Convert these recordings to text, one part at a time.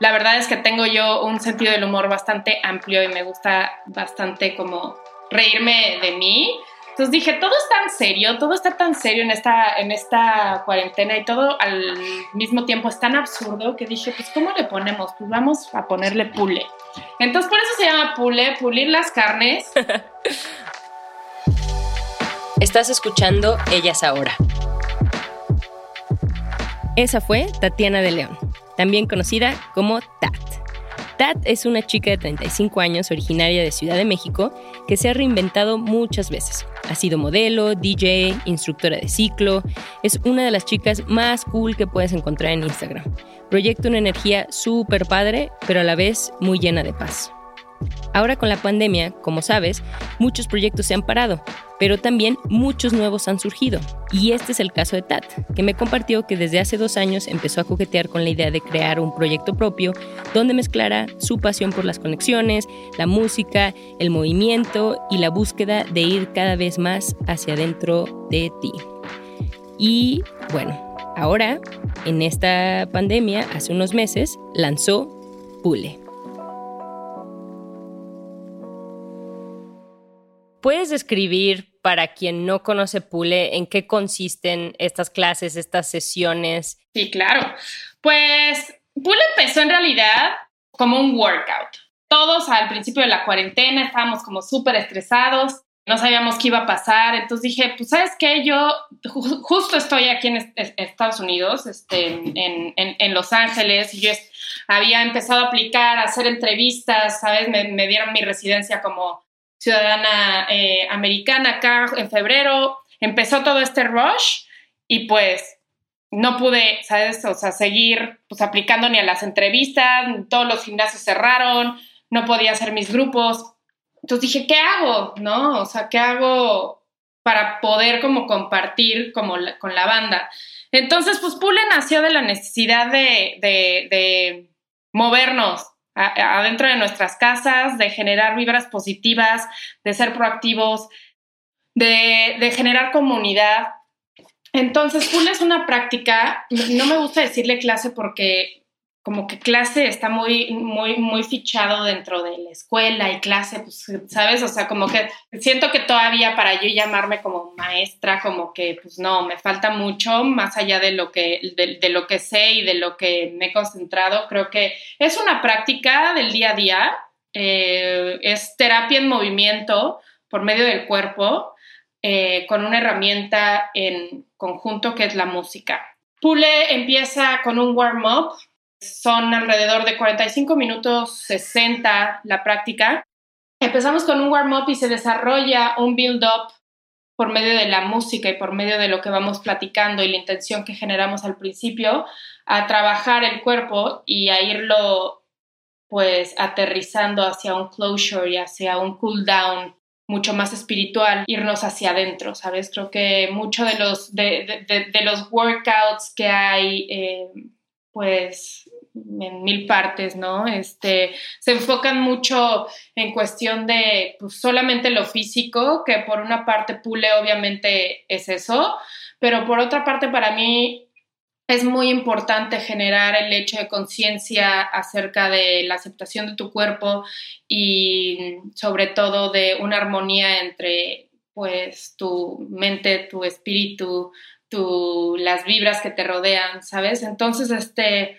La verdad es que tengo yo un sentido del humor bastante amplio y me gusta bastante como reírme de mí. Entonces dije, todo es tan serio, todo está tan serio en esta, en esta cuarentena y todo al mismo tiempo es tan absurdo que dije, pues ¿cómo le ponemos? Pues vamos a ponerle pule. Entonces por eso se llama pule, pulir las carnes. Estás escuchando Ellas Ahora. Esa fue Tatiana de León, también conocida como Tat. Tat es una chica de 35 años originaria de Ciudad de México que se ha reinventado muchas veces. Ha sido modelo, DJ, instructora de ciclo. Es una de las chicas más cool que puedes encontrar en Instagram. Proyecta una energía súper padre, pero a la vez muy llena de paz. Ahora con la pandemia, como sabes, muchos proyectos se han parado, pero también muchos nuevos han surgido. Y este es el caso de Tat, que me compartió que desde hace dos años empezó a coquetear con la idea de crear un proyecto propio donde mezclara su pasión por las conexiones, la música, el movimiento y la búsqueda de ir cada vez más hacia adentro de ti. Y bueno, ahora, en esta pandemia, hace unos meses, lanzó Pule. ¿Puedes describir para quien no conoce Pule en qué consisten estas clases, estas sesiones? Sí, claro. Pues Pule empezó en realidad como un workout. Todos al principio de la cuarentena estábamos como súper estresados, no sabíamos qué iba a pasar, entonces dije, pues sabes qué, yo justo estoy aquí en Estados Unidos, este, en, Los Ángeles, y yo había empezado a aplicar, a hacer entrevistas, ¿sabes? Me dieron mi residencia como ciudadana eh, americana acá en febrero, empezó todo este rush y pues no pude, ¿sabes? O sea, seguir pues aplicando ni a las entrevistas, todos los gimnasios cerraron, no podía hacer mis grupos. Entonces dije, ¿qué hago? ¿No? O sea, ¿qué hago para poder como compartir como con la banda? Entonces, pues Pule nació de la necesidad de, de, de movernos, adentro de nuestras casas, de generar vibras positivas, de ser proactivos, de, generar comunidad. Entonces, pool es una práctica, no me gusta decirle clase porque como que clase está muy, muy, muy fichado dentro de la escuela y clase, pues, ¿sabes? O sea, como que siento que todavía para yo llamarme como maestra, como que, pues no, me falta mucho más allá de lo que, de, lo que sé y de lo que me he concentrado. Creo que es una práctica del día a día, eh, es terapia en movimiento por medio del cuerpo, eh, con una herramienta en conjunto que es la música. Pule empieza con un warm-up, son alrededor de 45 minutos, 60 la práctica. Empezamos con un warm-up y se desarrolla un build-up por medio de la música y por medio de lo que vamos platicando y la intención que generamos al principio, a trabajar el cuerpo y a irlo pues aterrizando hacia un closure y hacia un cool down mucho más espiritual, irnos hacia adentro, ¿sabes? Creo que muchos de los, de, de, los workouts que hay, eh, pues en mil partes, ¿no? Este, se enfocan mucho en cuestión de pues, solamente lo físico, que por una parte Pule obviamente es eso, pero por otra parte para mí es muy importante generar el hecho de conciencia acerca de la aceptación de tu cuerpo y sobre todo de una armonía entre pues tu mente, tu espíritu, tu, las vibras que te rodean, ¿sabes? Entonces, este,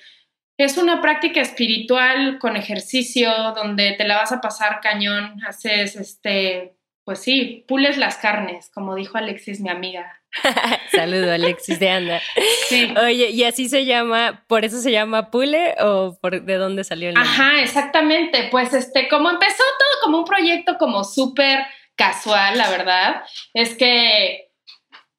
es una práctica espiritual con ejercicio donde te la vas a pasar cañón, haces este, pues sí, pules las carnes, como dijo Alexis, mi amiga. Saludo, Alexis de Anda. Sí. Oye, ¿y así se llama, por eso se llama Pule o por de dónde salió el nombre? Ajá, exactamente. Pues este, como empezó todo como un proyecto como súper casual, la verdad, es que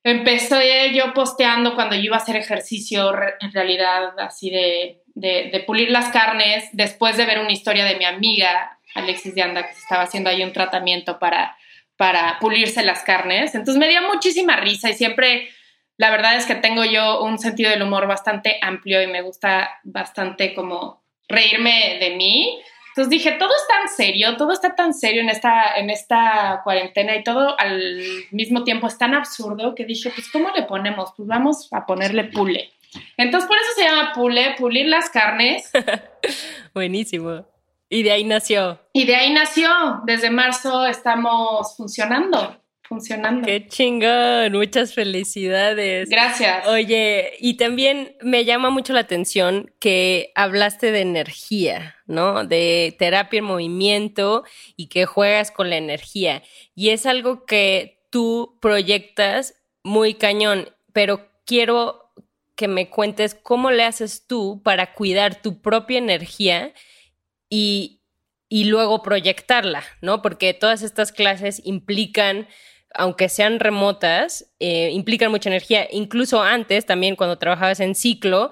empecé yo posteando cuando yo iba a hacer ejercicio, en realidad, así de, de, pulir las carnes, después de ver una historia de mi amiga Alexis de Anda, que se estaba haciendo ahí un tratamiento para, para pulirse las carnes. Entonces me dio muchísima risa y siempre, la verdad es que tengo yo un sentido del humor bastante amplio y me gusta bastante como reírme de mí. Entonces dije, todo es tan serio, todo está tan serio en esta, en esta cuarentena y todo al mismo tiempo es tan absurdo que dije, pues ¿cómo le ponemos? Pues vamos a ponerle pule. Entonces por eso se llama pule, pulir las carnes. Buenísimo. Y de ahí nació. Y de ahí nació. Desde marzo estamos funcionando funcionando. Qué chingón, muchas felicidades. Gracias. Oye, y también me llama mucho la atención que hablaste de energía, ¿no? De terapia en movimiento y que juegas con la energía. Y es algo que tú proyectas muy cañón, pero quiero que me cuentes cómo le haces tú para cuidar tu propia energía y, y luego proyectarla, ¿no? Porque todas estas clases implican aunque sean remotas, eh, implican mucha energía. Incluso antes, también cuando trabajabas en ciclo,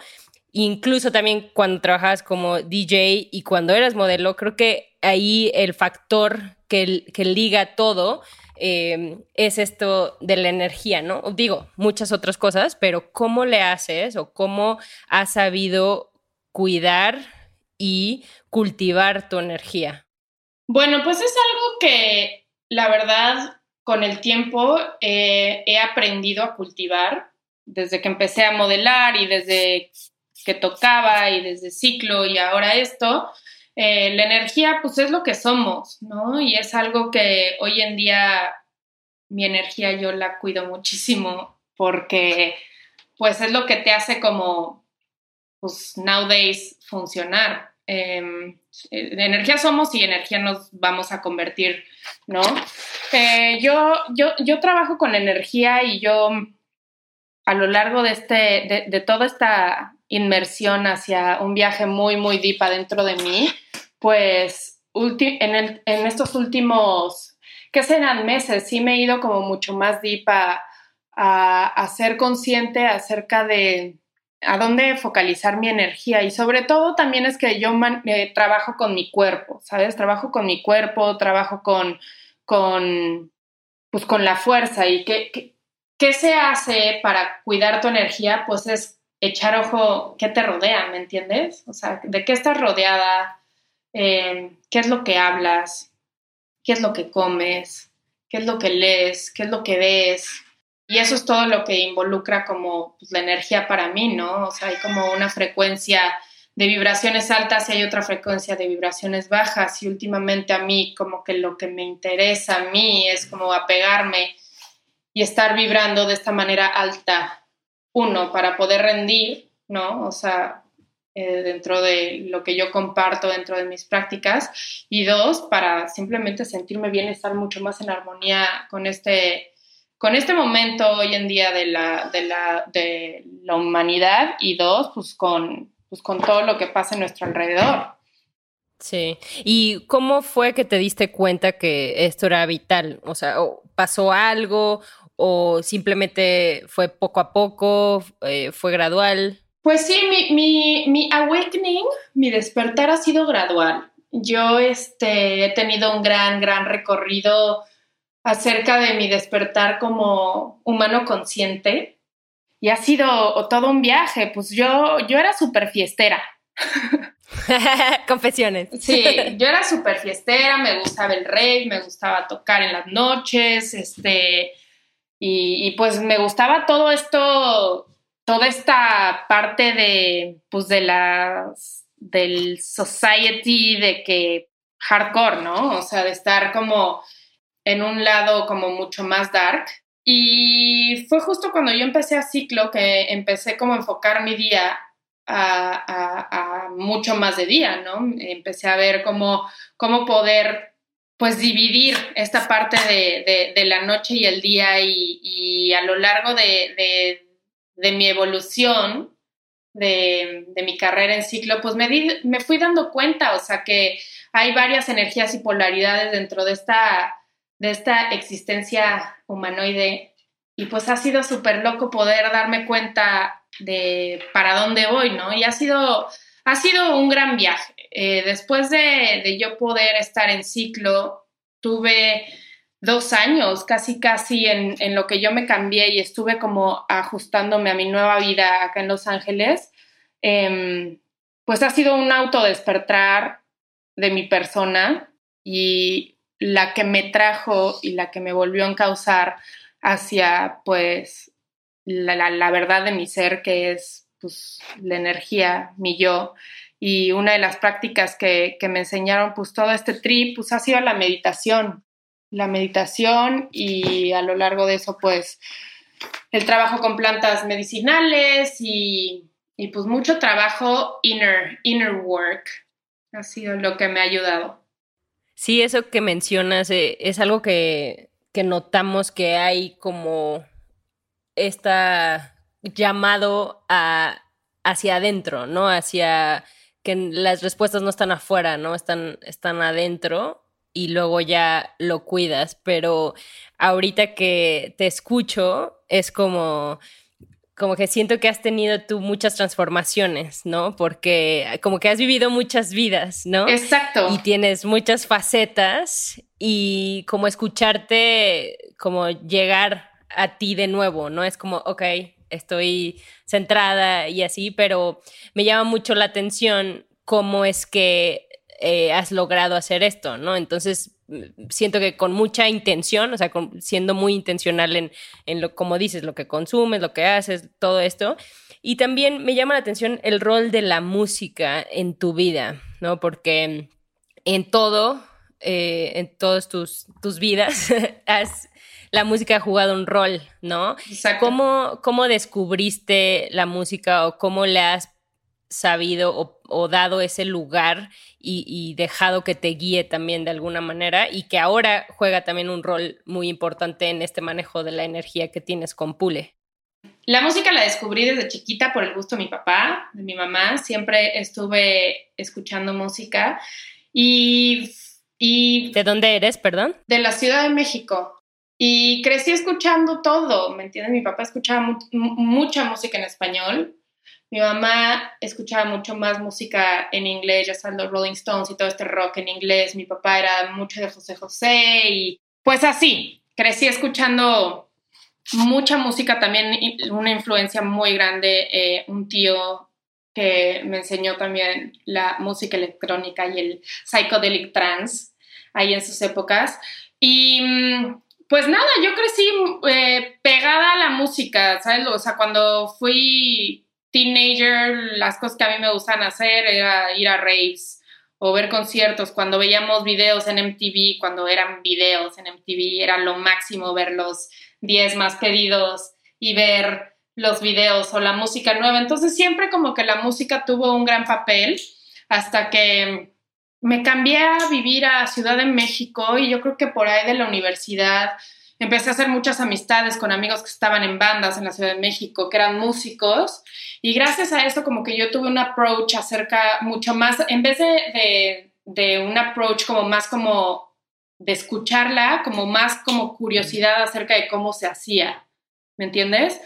incluso también cuando trabajabas como DJ y cuando eras modelo, creo que ahí el factor que, que liga todo eh, es esto de la energía, ¿no? Digo, muchas otras cosas, pero ¿cómo le haces o cómo has sabido cuidar y cultivar tu energía? Bueno, pues es algo que la verdad con el tiempo eh, he aprendido a cultivar, desde que empecé a modelar y desde que tocaba y desde ciclo y ahora esto, eh, la energía pues es lo que somos, ¿no? Y es algo que hoy en día mi energía yo la cuido muchísimo porque pues es lo que te hace como pues nowadays funcionar. Em, de energía somos y energía nos vamos a convertir, ¿no? Eh, yo, yo, yo trabajo con energía y yo a lo largo de, este, de, toda esta inmersión hacia un viaje muy, muy deep adentro de mí, pues en, en estos últimos, ¿qué serán meses? Sí me he ido como mucho más deep a, a ser consciente acerca de a dónde focalizar mi energía y sobre todo también es que yo eh, trabajo con mi cuerpo, ¿sabes? Trabajo con mi cuerpo, trabajo con, con, pues con la fuerza y qué, qué, se hace para cuidar tu energía, pues es echar ojo qué te rodea, ¿me entiendes? O sea, de qué estás rodeada, em, qué es lo que hablas, qué es lo que comes, qué es lo que lees, qué es lo que ves, y eso es todo lo que involucra como pues, la energía para mí, ¿no? O sea, hay como una frecuencia de vibraciones altas y hay otra frecuencia de vibraciones bajas. Y últimamente a mí como que lo que me interesa a mí es como apegarme y estar vibrando de esta manera alta, uno, para poder rendir, ¿no? O sea, eh, dentro de lo que yo comparto dentro de mis prácticas y dos, para simplemente sentirme bien, estar mucho más en armonía con este con este momento hoy en día de la, de la, de la humanidad y dos, pues con, pues con todo lo que pasa en nuestro alrededor. Sí. ¿Y cómo fue que te diste cuenta que esto era vital? O sea, ¿pasó algo o simplemente fue poco a poco, eh, fue gradual? Pues sí, mi, mi, mi, awakening, mi despertar ha sido gradual. Yo este, he tenido un gran, gran recorrido acerca de mi despertar como humano consciente y ha sido todo un viaje, pues yo, yo era súper fiestera. Confesiones. Sí, yo era súper fiestera, me gustaba el rey, me gustaba tocar en las noches, este, y, pues me gustaba todo esto, toda esta parte de, pues de las, del society, de que hardcore, ¿no? O sea, de estar como en un lado como mucho más dark. Y fue justo cuando yo empecé a ciclo que empecé como a enfocar mi día a, mucho más de día, ¿no? Empecé a ver cómo, cómo poder pues dividir esta parte de, la noche y el día y, a lo largo de, mi evolución, de, mi carrera en ciclo, pues me, me fui dando cuenta, o sea que hay varias energías y polaridades dentro de esta de esta existencia humanoide y pues ha sido súper loco poder darme cuenta de para dónde voy, ¿no? Y ha sido, ha sido un gran viaje. Eh, después de, de, yo poder estar en ciclo, tuve dos años casi, casi en, en, lo que yo me cambié y estuve como ajustándome a mi nueva vida acá en Los Ángeles. Eh, pues ha sido un autodespertar de mi persona y la que me trajo y la que me volvió a encauzar hacia pues la, la, verdad de mi ser que es pues la energía, mi yo y una de las prácticas que, que me enseñaron pues todo este trip pues ha sido la meditación, la meditación y a lo largo de eso pues el trabajo con plantas medicinales y y pues mucho trabajo inner, inner work ha sido lo que me ha ayudado. Sí, eso que mencionas eh, es algo que, que notamos que hay como esta llamado a, hacia adentro, ¿no? Hacia que las respuestas no están afuera, ¿no? Están, están adentro y luego ya lo cuidas. Pero ahorita que te escucho, es como como que siento que has tenido tú muchas transformaciones, ¿no? Porque como que has vivido muchas vidas, ¿no? Exacto. Y tienes muchas facetas y como escucharte, como llegar a ti de nuevo, ¿no? Es como, ok, estoy centrada y así, pero me llama mucho la atención cómo es que eh, has logrado hacer esto, ¿no? Entonces, siento que con mucha intención, o sea, siendo muy intencional en, en lo, como dices, lo que consumes, lo que haces, todo esto. Y también me llama la atención el rol de la música en tu vida, ¿no? Porque en todo, eh, en todas tus, tus vidas, has, la música ha jugado un rol, ¿no? Exacto. ¿Cómo, ¿Cómo descubriste la música o cómo le has sabido o, dado ese lugar y, dejado que te guíe también de alguna manera y que ahora juega también un rol muy importante en este manejo de la energía que tienes con Pule. La música la descubrí desde chiquita por el gusto de mi papá, de mi mamá. Siempre estuve escuchando música y, y... ¿De dónde eres, perdón? De la Ciudad de México. Y crecí escuchando todo, ¿me entiendes? Mi papá escuchaba mucha música en español mi mamá escuchaba mucho más música en inglés, ya sabes, los Rolling Stones y todo este rock en inglés. Mi papá era mucho de José José y pues así, crecí escuchando mucha música también, una influencia muy grande, eh, un tío que me enseñó también la música electrónica y el psychedelic trance ahí en sus épocas. Y mm, pues nada, yo crecí eh, pegada a la música, ¿sabes? O sea, cuando fui teenager, las cosas que a mí me gustan hacer era ir a raves o ver conciertos. Cuando veíamos videos en MTV, cuando eran videos en MTV, era lo máximo ver los 10 más pedidos y ver los videos o la música nueva. Entonces siempre como que la música tuvo un gran papel hasta que me cambié a vivir a Ciudad de México y yo creo que por ahí de la universidad empecé a hacer muchas amistades con amigos que estaban en bandas en la Ciudad de México, que eran músicos, y gracias a eso como que yo tuve un approach acerca mucho más, en vez de, de, un approach como más como de escucharla, como más como curiosidad acerca de cómo se hacía, ¿me entiendes?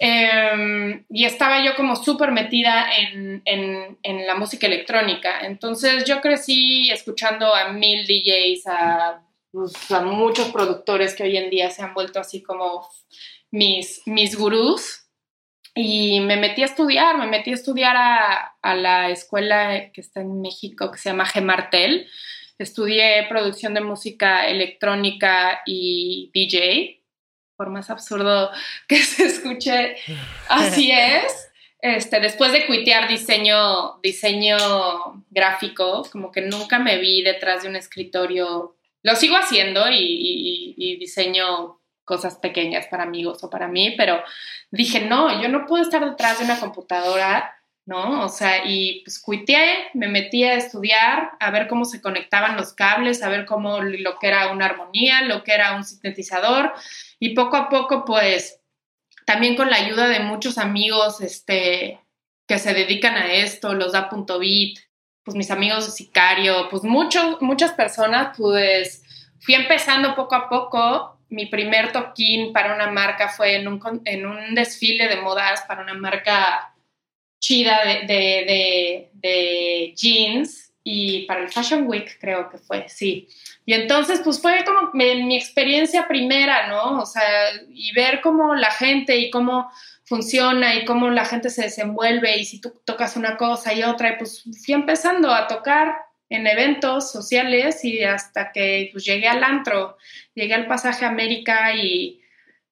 Em, y estaba yo como súper metida en, en, en, la música electrónica. Entonces yo crecí escuchando a mil DJs, a pues, a muchos productores que hoy en día se han vuelto así como mis, mis gurús. Y me metí a estudiar, me metí a estudiar a, a la escuela que está en México, que se llama Gemartel. Estudié producción de música electrónica y DJ, por más absurdo que se escuche, así es. Este, después de cuitear diseño, diseño gráfico, como que nunca me vi detrás de un escritorio lo sigo haciendo y, diseño cosas pequeñas para amigos o para mí, pero dije, no, yo no puedo estar detrás de una computadora, ¿no? O sea, y pues cuiteé, me metí a estudiar, a ver cómo se conectaban los cables, a ver cómo lo que era una armonía, lo que era un sintetizador, y poco a poco, pues, también con la ayuda de muchos amigos, este, que se dedican a esto, los da punto bit, pues mis amigos de Sicario, pues muchos, muchas personas, pues fui empezando poco a poco. Mi primer toquín para una marca fue en un, en un desfile de modas para una marca chida de, de, de, jeans y para el Fashion Week creo que fue, sí. Y entonces pues fue como mi, experiencia primera, ¿no? O sea, y ver cómo la gente y cómo funciona y cómo la gente se desenvuelve y si tú tocas una cosa y otra, y pues fui empezando a tocar en eventos sociales y hasta que pues, llegué al antro, llegué al pasaje América y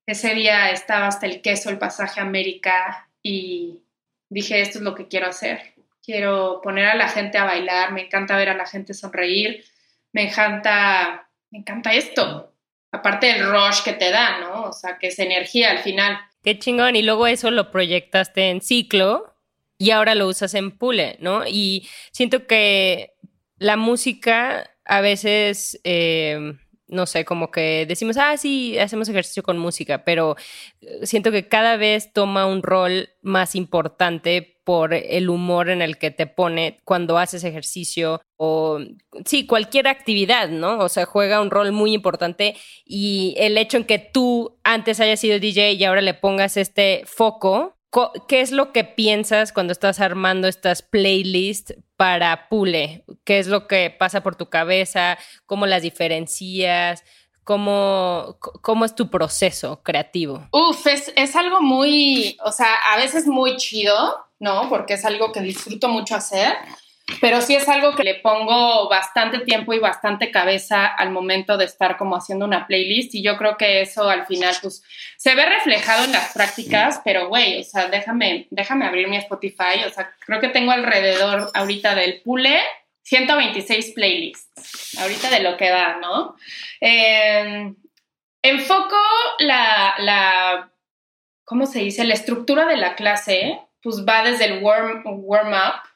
ese día estaba hasta el queso el pasaje América y dije, esto es lo que quiero hacer. Quiero poner a la gente a bailar, me encanta ver a la gente sonreír, me encanta, me encanta esto. Aparte del rush que te da, ¿no? O sea, que es energía al final. Qué chingón. Y luego eso lo proyectaste en ciclo y ahora lo usas en Pule, ¿no? Y siento que la música a veces, eh, no sé, como que decimos, ah, sí, hacemos ejercicio con música, pero eh, siento que cada vez toma un rol más importante por el humor en el que te pone cuando haces ejercicio o sí, cualquier actividad, ¿no? O sea, juega un rol muy importante y el hecho en que tú antes hayas sido DJ y ahora le pongas este foco ¿Qué es lo que piensas cuando estás armando estas playlists para Pule? ¿Qué es lo que pasa por tu cabeza? ¿Cómo las diferencias? ¿Cómo, cómo es tu proceso creativo? Uf, es, es algo muy, o sea, a veces muy chido, ¿no? Porque es algo que disfruto mucho hacer pero sí es algo que le pongo bastante tiempo y bastante cabeza al momento de estar como haciendo una playlist y yo creo que eso al final pues se ve reflejado en las prácticas, pero güey, o sea, déjame, déjame abrir mi Spotify, o sea, creo que tengo alrededor ahorita del pule 126 playlists, ahorita de lo que va, ¿no? Em, enfoco la, la, ¿cómo se dice? La estructura de la clase, pues va desde el warm, warm up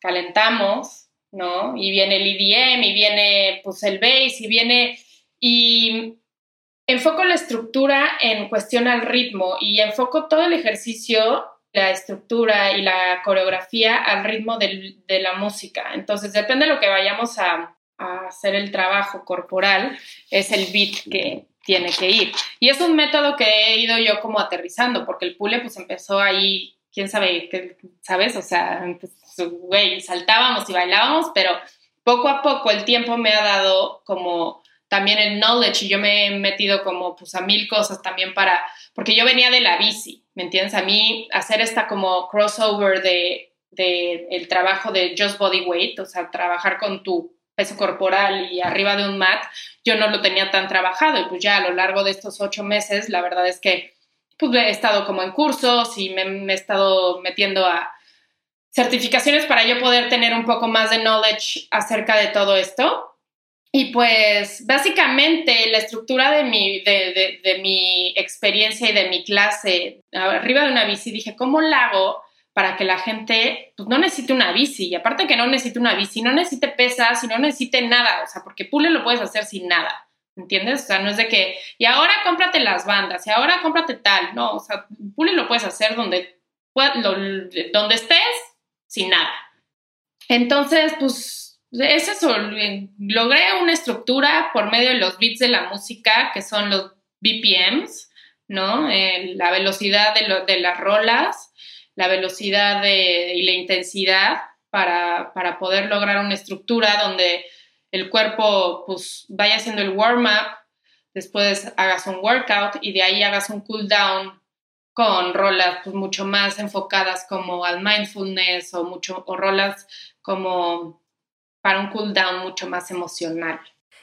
Calentamos, ¿no? Y viene el EDM, y viene pues el bass, y viene... Y enfoco la estructura en cuestión al ritmo y enfoco todo el ejercicio la estructura y la coreografía al ritmo del, de la música. Entonces, depende de lo que vayamos a, a, hacer el trabajo corporal, es el beat que tiene que ir. Y es un método que he ido yo como aterrizando, porque el pule pues empezó ahí, quién sabe, ¿sabes? O sea, güey, saltábamos y bailábamos, pero poco a poco el tiempo me ha dado como también el knowledge y yo me he metido como pues a mil cosas también para, porque yo venía de la bici, ¿me entiendes? A mí hacer esta como crossover de, de el trabajo de just body weight, o sea, trabajar con tu peso corporal y arriba de un mat, yo no lo tenía tan trabajado y pues ya a lo largo de estos ocho meses, la verdad es que pues he estado como en cursos y me, me he estado metiendo a certificaciones para yo poder tener un poco más de knowledge acerca de todo esto y pues básicamente la estructura de mi, de, de, mi experiencia y de mi clase arriba de una bici, dije, ¿cómo la hago para que la gente pues, no necesite una bici? Y aparte que no necesite una bici, no necesite pesas y no necesite nada, o sea, porque pule lo puedes hacer sin nada, ¿entiendes? O sea, no es de que, y ahora cómprate las bandas, y ahora cómprate tal, no, o sea, pule lo puedes hacer donde, donde estés sin nada. Entonces, pues es eso, logré una estructura por medio de los bits de la música, que son los BPMs, ¿no? la velocidad de, las rolas, la velocidad y la intensidad para, para, poder lograr una estructura donde el cuerpo pues vaya haciendo el warm-up, después hagas un workout y de ahí hagas un cool down con rolas pues mucho más enfocadas como al mindfulness o mucho o rolas como para un cool down mucho más emocional.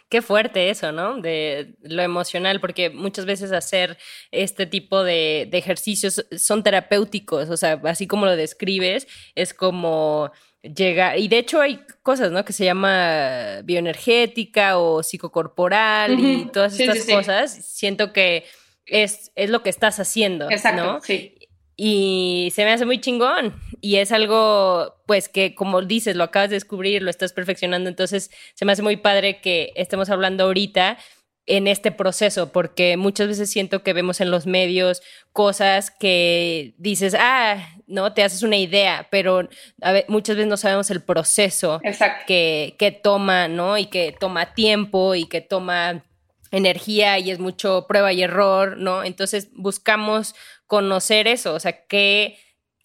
Qué fuerte eso, ¿no? De lo emocional, porque muchas veces hacer este tipo de, ejercicios son terapéuticos, o sea, así como lo describes, es como llegar, y de hecho hay cosas, ¿no? Que se llama bioenergética o psicocorporal y todas estas cosas. Siento que es, es, lo que estás haciendo, Exacto, ¿no? Sí. Y se me hace muy chingón. Y es algo, pues, que como dices, lo acabas de descubrir, lo estás perfeccionando. Entonces, se me hace muy padre que estemos hablando ahorita en este proceso, porque muchas veces siento que vemos en los medios cosas que dices, ah, no, te haces una idea, pero muchas veces no sabemos el proceso que, que toma, ¿no? Y que toma tiempo y que toma energía y es mucho prueba y error, ¿no? Entonces buscamos conocer eso, o sea, qué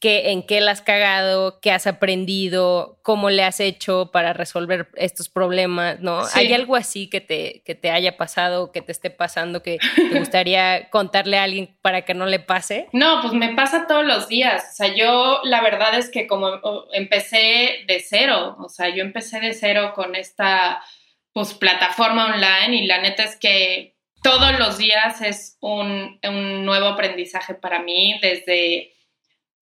en qué la has cagado, qué has aprendido, cómo le has hecho para resolver estos problemas, ¿no? ¿Hay algo así que te, que te haya pasado, que te esté pasando, que te gustaría contarle a alguien para que no le pase? No, pues me pasa todos los días. O sea, yo la verdad es que como empecé de cero, o sea, yo empecé de cero con esta pues plataforma online y la neta es que todos los días es un, un nuevo aprendizaje para mí desde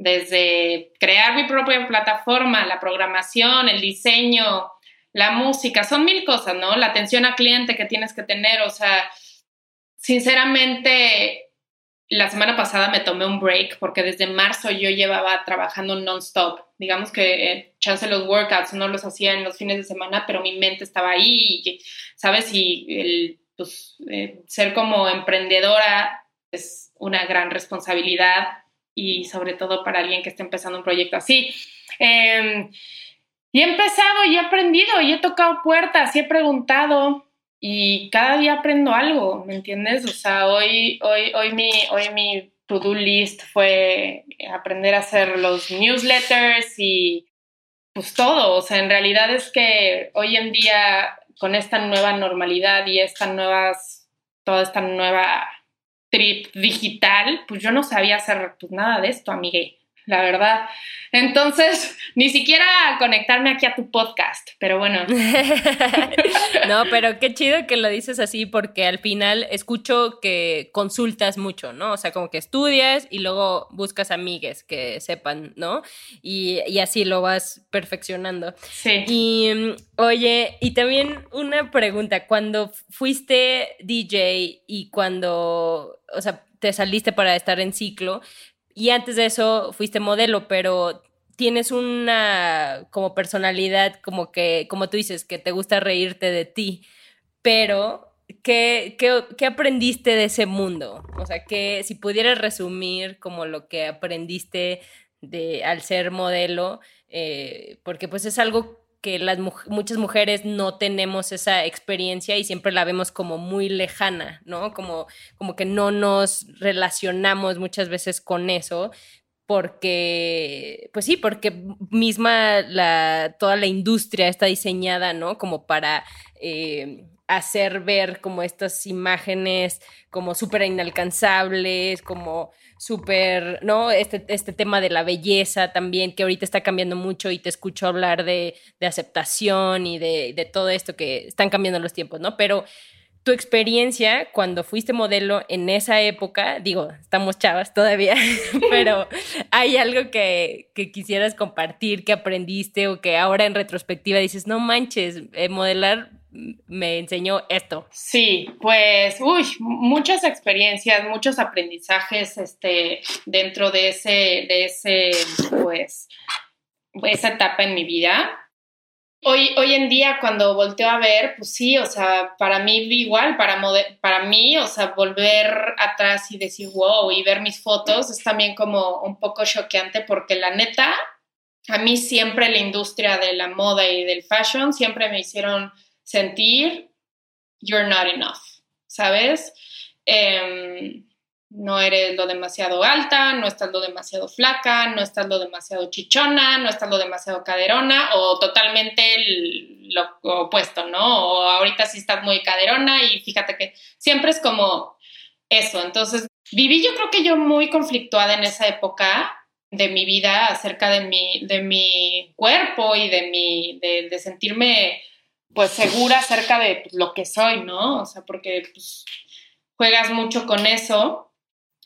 desde crear mi propia plataforma, la programación, el diseño, la música, son mil cosas, ¿no? La atención al cliente que tienes que tener, o sea, sinceramente, la semana pasada me tomé un break porque desde marzo yo llevaba trabajando non-stop. Digamos que eh, chance los workouts no los hacía en los fines de semana, pero mi mente estaba ahí, y, ¿sabes? Y el, pues, eh, ser como emprendedora es una gran responsabilidad y sobre todo para alguien que esté empezando un proyecto así. Em, y he empezado y he aprendido y he tocado puertas y he preguntado y cada día aprendo algo, ¿me entiendes? O sea, hoy, hoy, hoy mi, hoy mi to-do list fue aprender a hacer los newsletters y pues todo, o sea, en realidad es que hoy en día con esta nueva normalidad y esta nuevas, toda esta nueva trip digital, pues yo no sabía hacer pues, nada de esto, amigue, la verdad. Entonces, ni siquiera conectarme aquí a tu podcast, pero bueno. no, pero qué chido que lo dices así porque al final escucho que consultas mucho, ¿no? O sea, como que estudias y luego buscas amigues que sepan, ¿no? Y, y así lo vas perfeccionando. Sí. Y oye, y también una pregunta, cuando fuiste DJ y cuando, o sea, te saliste para estar en ciclo, y antes de eso fuiste modelo, pero tienes una como personalidad como que, como tú dices, que te gusta reírte de ti, pero ¿qué, qué, aprendiste de ese mundo? O sea, que si pudieras resumir como lo que aprendiste de, al ser modelo, eh, porque pues es algo que las muchas mujeres no tenemos esa experiencia y siempre la vemos como muy lejana, ¿no? Como, como que no nos relacionamos muchas veces con eso porque, pues sí, porque misma la, toda la industria está diseñada, ¿no? Como para eh, hacer ver como estas imágenes como súper inalcanzables, como súper, ¿no? Este, este tema de la belleza también, que ahorita está cambiando mucho y te escucho hablar de, aceptación y de, de, todo esto que están cambiando los tiempos, ¿no? Pero tu experiencia cuando fuiste modelo en esa época, digo, estamos chavas todavía, pero hay algo que, quisieras compartir, que aprendiste o que ahora en retrospectiva dices, no manches, eh, modelar me enseñó esto? Sí, pues, uy, muchas experiencias, muchos aprendizajes este, dentro de ese, de ese, pues, esa etapa en mi vida. Hoy, hoy en día, cuando volteo a ver, pues sí, o sea, para mí igual, para, para mí, o sea, volver atrás y decir, wow, y ver mis fotos es también como un poco choqueante porque la neta, a mí siempre la industria de la moda y del fashion siempre me hicieron sentir you're not enough, ¿sabes? Em, no eres lo demasiado alta, no estás lo demasiado flaca, no estás lo demasiado chichona, no estás lo demasiado caderona o totalmente lo opuesto, ¿no? O ahorita sí estás muy caderona y fíjate que siempre es como eso. Entonces, viví yo creo que yo muy conflictuada en esa época de mi vida acerca de mi, de mi cuerpo y de, mi, de sentirme pues segura acerca de pues, lo que soy, ¿no? O sea, porque pues, juegas mucho con eso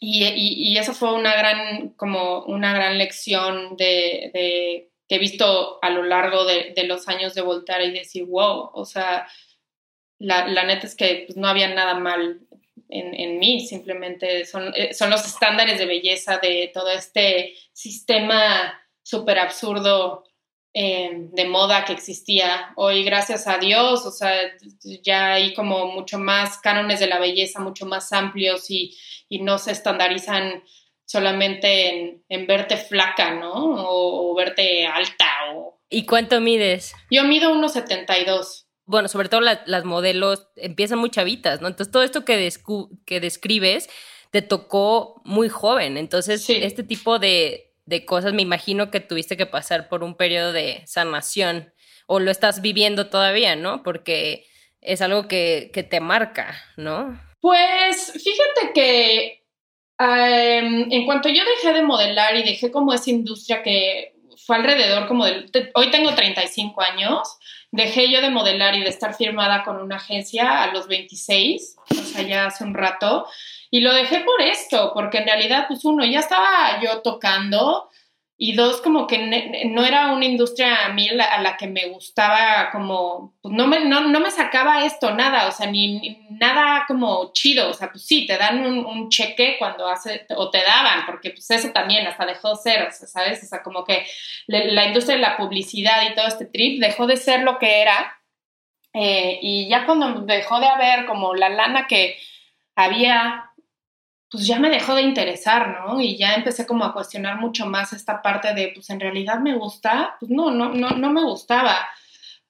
y, y, eso fue una gran, como una gran lección de, de, que he visto a lo largo de, de los años de voltar y decir, wow, o sea, la, la neta es que pues, no había nada mal en, en mí, simplemente son, eh, son los estándares de belleza de todo este sistema súper absurdo eh, de moda que existía. Hoy, gracias a Dios, o sea, ya hay como mucho más cánones de la belleza, mucho más amplios y, y no se estandarizan solamente en, en verte flaca, ¿no? O, o, verte alta. O... ¿Y cuánto mides? Yo mido 1,72 bueno, sobre todo la, las modelos empiezan muy chavitas, ¿no? Entonces todo esto que, que describes te tocó muy joven. Entonces, sí. este tipo de, de, cosas me imagino que tuviste que pasar por un periodo de sanación o lo estás viviendo todavía, ¿no? Porque es algo que, que te marca, ¿no? Pues fíjate que um, en cuanto yo dejé de modelar y dejé como esa industria que fue alrededor como del... Hoy tengo 35 años dejé yo de modelar y de estar firmada con una agencia a los 26, o sea, ya hace un rato, y lo dejé por esto, porque en realidad, pues uno, ya estaba yo tocando, y dos, como que no era una industria a mí a la que me gustaba, como, pues no me, no, no me sacaba esto, nada, o sea, ni, nada como chido, o sea, pues sí, te dan un, cheque cuando hace, o te daban, porque pues eso también hasta dejó de ser, o sea, ¿sabes? O sea, como que la, la industria de la publicidad y todo este trip dejó de ser lo que era, eh, y ya cuando dejó de haber como la lana que había pues ya me dejó de interesar, ¿no? Y ya empecé como a cuestionar mucho más esta parte de, pues en realidad me gusta, pues no, no, no, no me gustaba.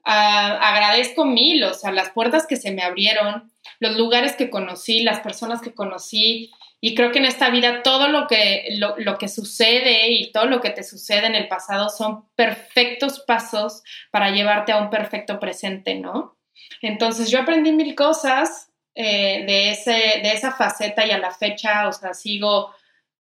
Uh, agradezco mil, o sea, las puertas que se me abrieron, los lugares que conocí, las personas que conocí, y creo que en esta vida todo lo que, lo, lo que sucede y todo lo que te sucede en el pasado son perfectos pasos para llevarte a un perfecto presente, ¿no? Entonces yo aprendí mil cosas, eh, de, ese, de esa faceta y a la fecha, o sea, sigo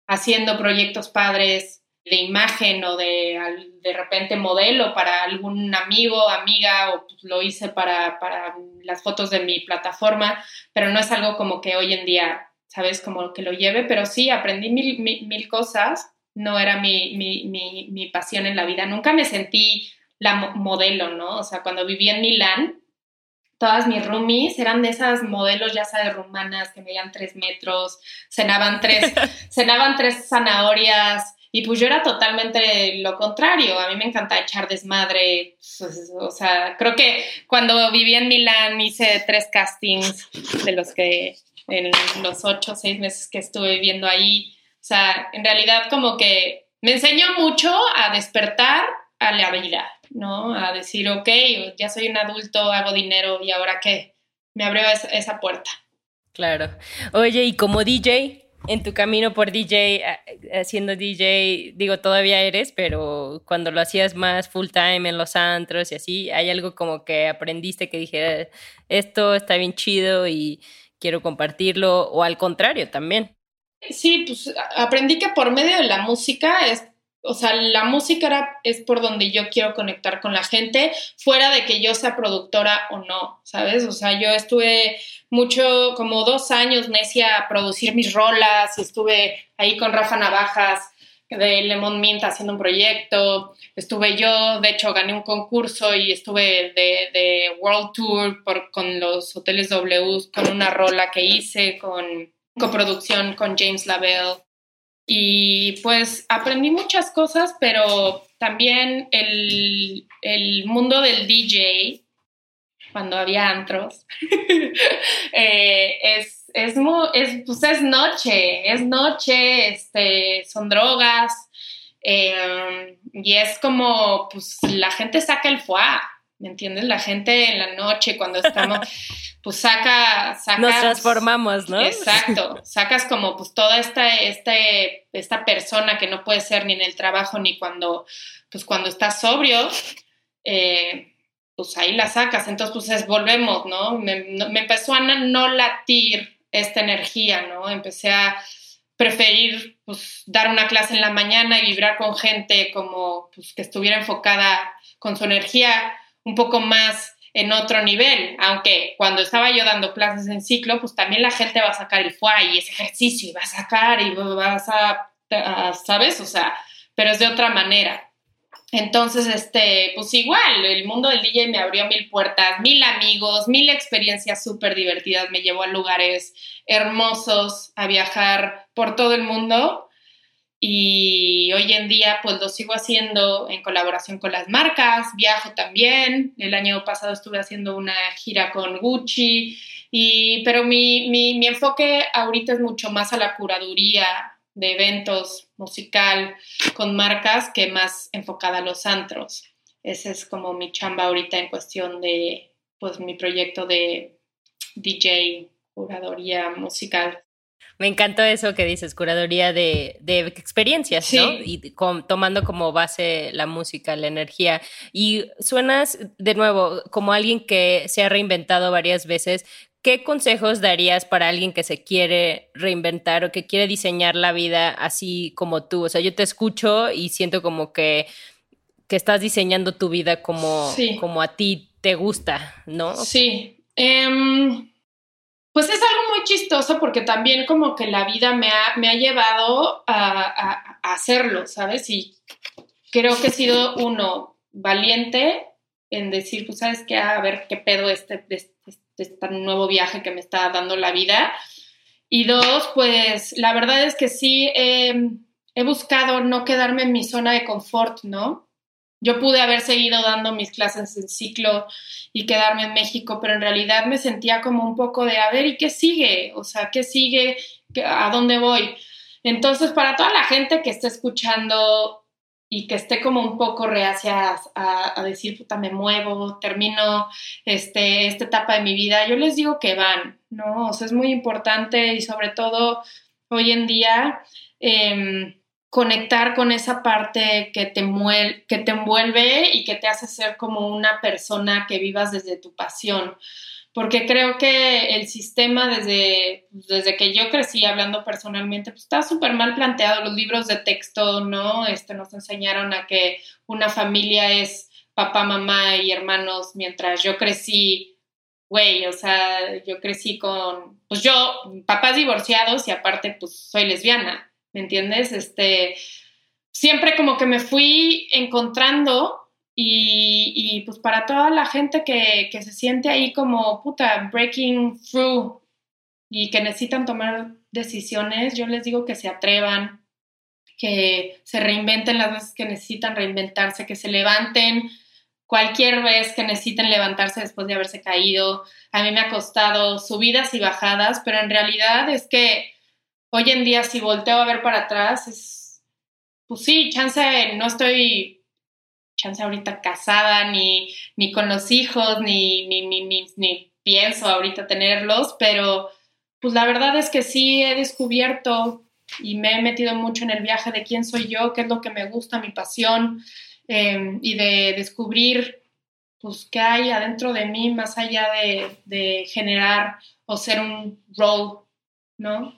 haciendo proyectos padres de imagen o de de repente modelo para algún amigo, amiga, o pues, lo hice para, para las fotos de mi plataforma, pero no es algo como que hoy en día, ¿sabes? Como que lo lleve, pero sí, aprendí mil, mil, mil cosas, no era mi, mi, mi, mi, pasión en la vida, nunca me sentí la modelo, ¿no? O sea, cuando viví en Milán, todas mis roomies eran de esas modelos, ya sabes, rumanas, que medían tres metros, cenaban tres, cenaban tres zanahorias, y pues yo era totalmente lo contrario, a mí me encanta echar desmadre, pues, o sea, creo que cuando viví en Milán hice tres castings de los que en los ocho o seis meses que estuve viviendo ahí, o sea, en realidad como que me enseñó mucho a despertar a la vida, ¿no? A decir, ok, ya soy un adulto, hago dinero y ahora qué, me abrió esa, esa puerta. Claro. Oye, y como DJ, en tu camino por DJ, haciendo DJ, digo, todavía eres, pero cuando lo hacías más full time en los antros y así, ¿hay algo como que aprendiste que dijera, esto está bien chido y quiero compartirlo? O al contrario, también. Sí, pues aprendí que por medio de la música es o sea, la música era, es por donde yo quiero conectar con la gente, fuera de que yo sea productora o no, ¿sabes? O sea, yo estuve mucho, como dos años necia a producir mis rolas estuve ahí con Rafa Navajas de Lemon Mint haciendo un proyecto, estuve yo, de hecho gané un concurso y estuve de, de World Tour por, con los hoteles W con una rola que hice con coproducción con James Lavelle y pues aprendí muchas cosas, pero también el, el mundo del DJ, cuando había antros, eh, es, es, es, pues es noche, es noche, este, son drogas, eh, y es como, pues la gente saca el foie, ¿me entiendes? La gente en la noche, cuando estamos... pues saca, saca Nos transformamos, ¿no? Exacto, sacas como pues toda esta, este, esta persona que no puede ser ni en el trabajo ni cuando, pues cuando estás sobrio, eh, pues ahí la sacas, entonces pues es, volvemos, ¿no? Me, me empezó a no latir esta energía, ¿no? Empecé a preferir pues dar una clase en la mañana y vibrar con gente como pues que estuviera enfocada con su energía un poco más en otro nivel, aunque cuando estaba yo dando clases en ciclo, pues también la gente va a sacar el FUA y ese ejercicio y va a sacar y vas a, a, ¿sabes? O sea, pero es de otra manera. Entonces, este, pues igual, el mundo del DJ me abrió mil puertas, mil amigos, mil experiencias súper divertidas, me llevó a lugares hermosos, a viajar por todo el mundo y hoy en día pues lo sigo haciendo en colaboración con las marcas, viajo también, el año pasado estuve haciendo una gira con Gucci, y, pero mi, mi, mi enfoque ahorita es mucho más a la curaduría de eventos musical con marcas que más enfocada a los antros. Ese es como mi chamba ahorita en cuestión de pues mi proyecto de DJ, curaduría musical. Me encantó eso que dices, curaduría de, de experiencias, ¿no? Y tomando como base la música, la energía. Y suenas, de nuevo, como alguien que se ha reinventado varias veces. ¿Qué consejos darías para alguien que se quiere reinventar o que quiere diseñar la vida así como tú? O sea, yo te escucho y siento como que, que estás diseñando tu vida como, como a ti te gusta, ¿no? Sí. Em, pues es algo muy chistoso porque también como que la vida me ha, me ha llevado a, hacerlo, ¿sabes? Y creo que he sido uno valiente en decir, pues sabes qué, a ver qué pedo este, este este nuevo viaje que me está dando la vida. Y dos, pues la verdad es que sí he buscado no quedarme en mi zona de confort, ¿no? Yo pude haber seguido dando mis clases en ciclo y quedarme en México, pero en realidad me sentía como un poco de, a ver, ¿y qué sigue? O sea, ¿qué sigue? ¿A dónde voy? Entonces, para toda la gente que esté escuchando y que esté como un poco reacia a, decir, puta, me muevo, termino este, esta etapa de mi vida, yo les digo que van, ¿no? O sea, es muy importante y sobre todo hoy en día em, conectar con esa parte que te, que te envuelve y que te hace ser como una persona que vivas desde tu pasión porque creo que el sistema desde, desde que yo crecí hablando personalmente, pues está súper mal planteado. Los libros de texto, ¿no? Este, nos enseñaron a que una familia es papá, mamá y hermanos, mientras yo crecí, güey, o sea, yo crecí con, pues yo, papás divorciados y aparte, pues soy lesbiana, ¿me entiendes? Este, siempre como que me fui encontrando y, pues para toda la gente que, se siente ahí como puta, breaking through y que necesitan tomar decisiones, yo les digo que se atrevan, que se reinventen las veces que necesitan reinventarse, que se levanten cualquier vez que necesiten levantarse después de haberse caído. A mí me ha costado subidas y bajadas, pero en realidad es que hoy en día si volteo a ver para atrás, es, pues sí, chance, no estoy chance ahorita casada, ni, ni con los hijos, ni, ni, ni, ni, pienso ahorita tenerlos, pero pues la verdad es que sí he descubierto y me he metido mucho en el viaje de quién soy yo, qué es lo que me gusta, mi pasión, em, y de descubrir pues qué hay adentro de mí más allá de, de generar o ser un role, ¿no?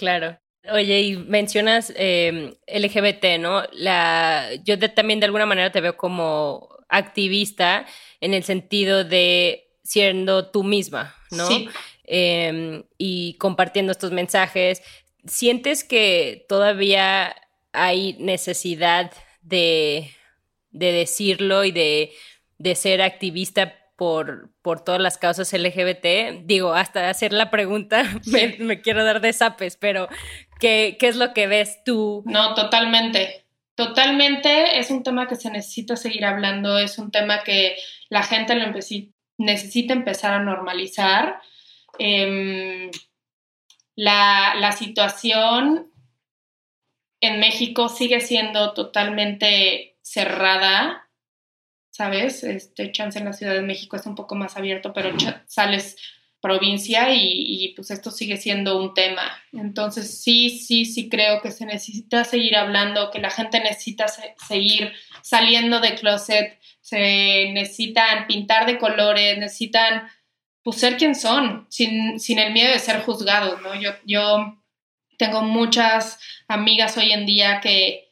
Claro. Oye, y mencionas em, LGBT, ¿no? La, yo también de alguna manera te veo como activista en el sentido de siendo tú misma, ¿no? Sí. Em, y compartiendo estos mensajes. ¿Sientes que todavía hay necesidad de, de decirlo y de, de ser activista por, por todas las causas LGBT. Digo, hasta hacer la pregunta me, quiero dar de zapes, pero ¿qué, ¿qué es lo que ves tú? No, totalmente. Totalmente es un tema que se necesita seguir hablando, es un tema que la gente lo necesita empezar a normalizar. Em, la, la situación en México sigue siendo totalmente cerrada ¿sabes? Este chance en la Ciudad de México es un poco más abierto, pero sales provincia y, pues esto sigue siendo un tema. Entonces sí, sí, sí creo que se necesita seguir hablando, que la gente necesita seguir saliendo de closet, se necesitan pintar de colores, necesitan pues ser quien son, sin, sin el miedo de ser juzgados, ¿no? Yo, yo tengo muchas amigas hoy en día que,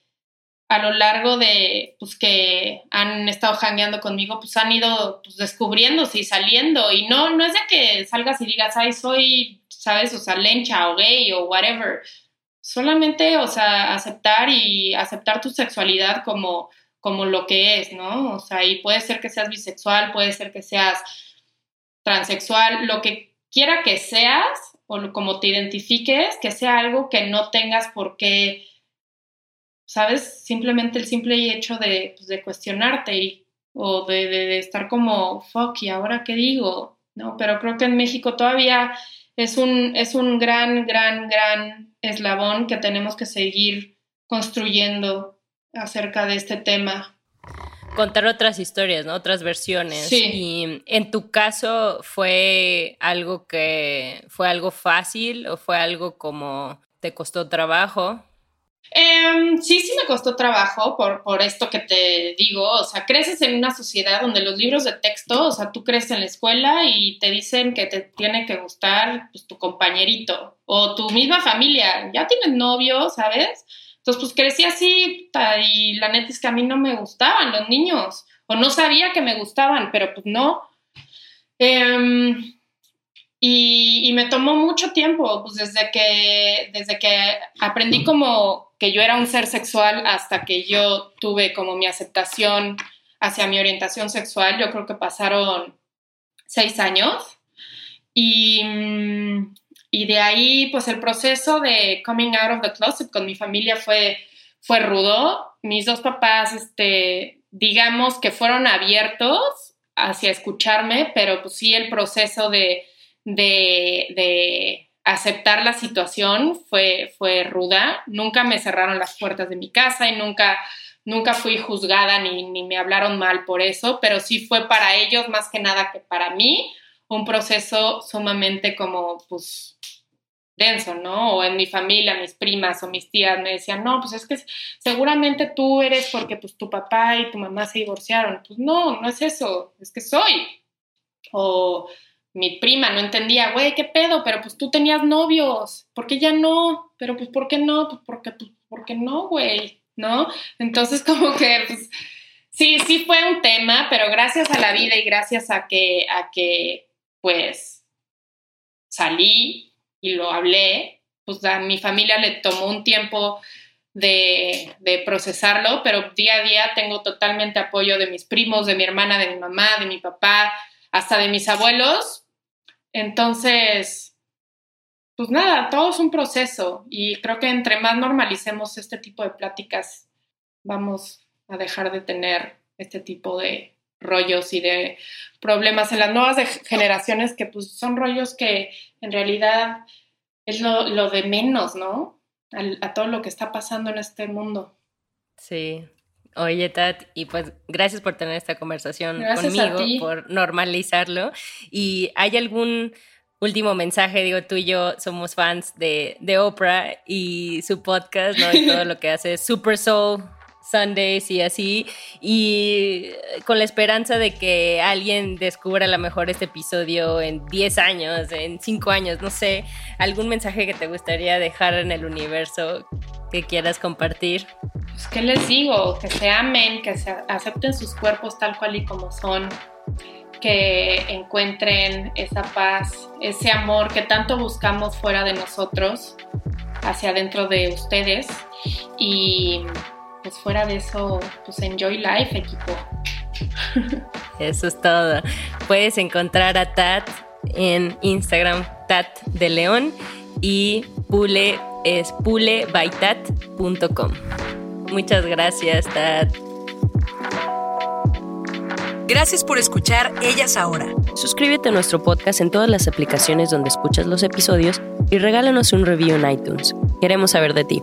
a lo largo de, pues que han estado jangueando conmigo, pues han ido pues, descubriéndose y saliendo. Y no, no es de que salgas y digas, ay, soy, sabes, o sea, lencha o gay o whatever. Solamente, o sea, aceptar y aceptar tu sexualidad como, como lo que es, ¿no? O sea, y puede ser que seas bisexual, puede ser que seas transexual, lo que quiera que seas o como te identifiques, que sea algo que no tengas por qué, ¿sabes? Simplemente el simple hecho de, pues, de cuestionarte y, o de, de, estar como, fuck, ¿y ahora qué digo? ¿No? Pero creo que en México todavía es un, es un gran, gran, gran eslabón que tenemos que seguir construyendo acerca de este tema. Contar otras historias, ¿no? Otras versiones. Sí. Y en tu caso, ¿fue algo que fue algo fácil o fue algo como te costó trabajo? Eh, sí, sí me costó trabajo por, por esto que te digo. O sea, creces en una sociedad donde los libros de texto, o sea, tú creces en la escuela y te dicen que te tiene que gustar pues, tu compañerito o tu misma familia. Ya tienes novio, ¿sabes? Entonces, pues crecí así y la neta es que a mí no me gustaban los niños o no sabía que me gustaban, pero pues no. Eh, y, y, me tomó mucho tiempo, pues desde que, desde que aprendí como que yo era un ser sexual hasta que yo tuve como mi aceptación hacia mi orientación sexual, yo creo que pasaron seis años. Y, y de ahí, pues el proceso de coming out of the closet con mi familia fue, fue rudo. Mis dos papás, este, digamos que fueron abiertos hacia escucharme, pero pues sí el proceso de de, de aceptar la situación fue, fue ruda. Nunca me cerraron las puertas de mi casa y nunca, nunca fui juzgada ni, ni me hablaron mal por eso, pero sí fue para ellos más que nada que para mí un proceso sumamente como, pues, denso, ¿no? O en mi familia, mis primas o mis tías me decían, no, pues es que seguramente tú eres porque pues tu papá y tu mamá se divorciaron. Pues no, no es eso, es que soy. O mi prima no entendía, güey, ¿qué pedo? Pero pues tú tenías novios, ¿por qué ya no? Pero pues ¿por qué no? Pues porque, pues, ¿por qué no, güey? ¿No? Entonces como que, pues, sí, sí fue un tema, pero gracias a la vida y gracias a que, a que, pues, salí y lo hablé, pues a mi familia le tomó un tiempo de, de, procesarlo, pero día a día tengo totalmente apoyo de mis primos, de mi hermana, de mi mamá, de mi papá, hasta de mis abuelos. Entonces, pues nada, todo es un proceso y creo que entre más normalicemos este tipo de pláticas, vamos a dejar de tener este tipo de rollos y de problemas en las nuevas generaciones que pues son rollos que en realidad es lo, de menos, ¿no? A todo lo que está pasando en este mundo. Sí, Oye, Tat, y pues gracias por tener esta conversación gracias conmigo, por normalizarlo. ¿Y hay algún último mensaje? Digo, tú y yo somos fans de, de Oprah y su podcast, ¿no? Y todo lo que hace Super Soul Sundays y así, y con la esperanza de que alguien descubra a lo mejor este episodio en 10 años, en 5 años, no sé, algún mensaje que te gustaría dejar en el universo que quieras compartir. Pues, ¿qué les digo? Que se amen, que se acepten sus cuerpos tal cual y como son, que encuentren esa paz, ese amor que tanto buscamos fuera de nosotros, hacia adentro de ustedes y pues fuera de eso, pues enjoy life, equipo. Eso es todo. Puedes encontrar a Tat en Instagram, Tat de León, y Pule es pulebaitat.com. Muchas gracias, Tat. Gracias por escuchar Ellas Ahora. Suscríbete a nuestro podcast en todas las aplicaciones donde escuchas los episodios y regálanos un review en iTunes. Queremos saber de ti.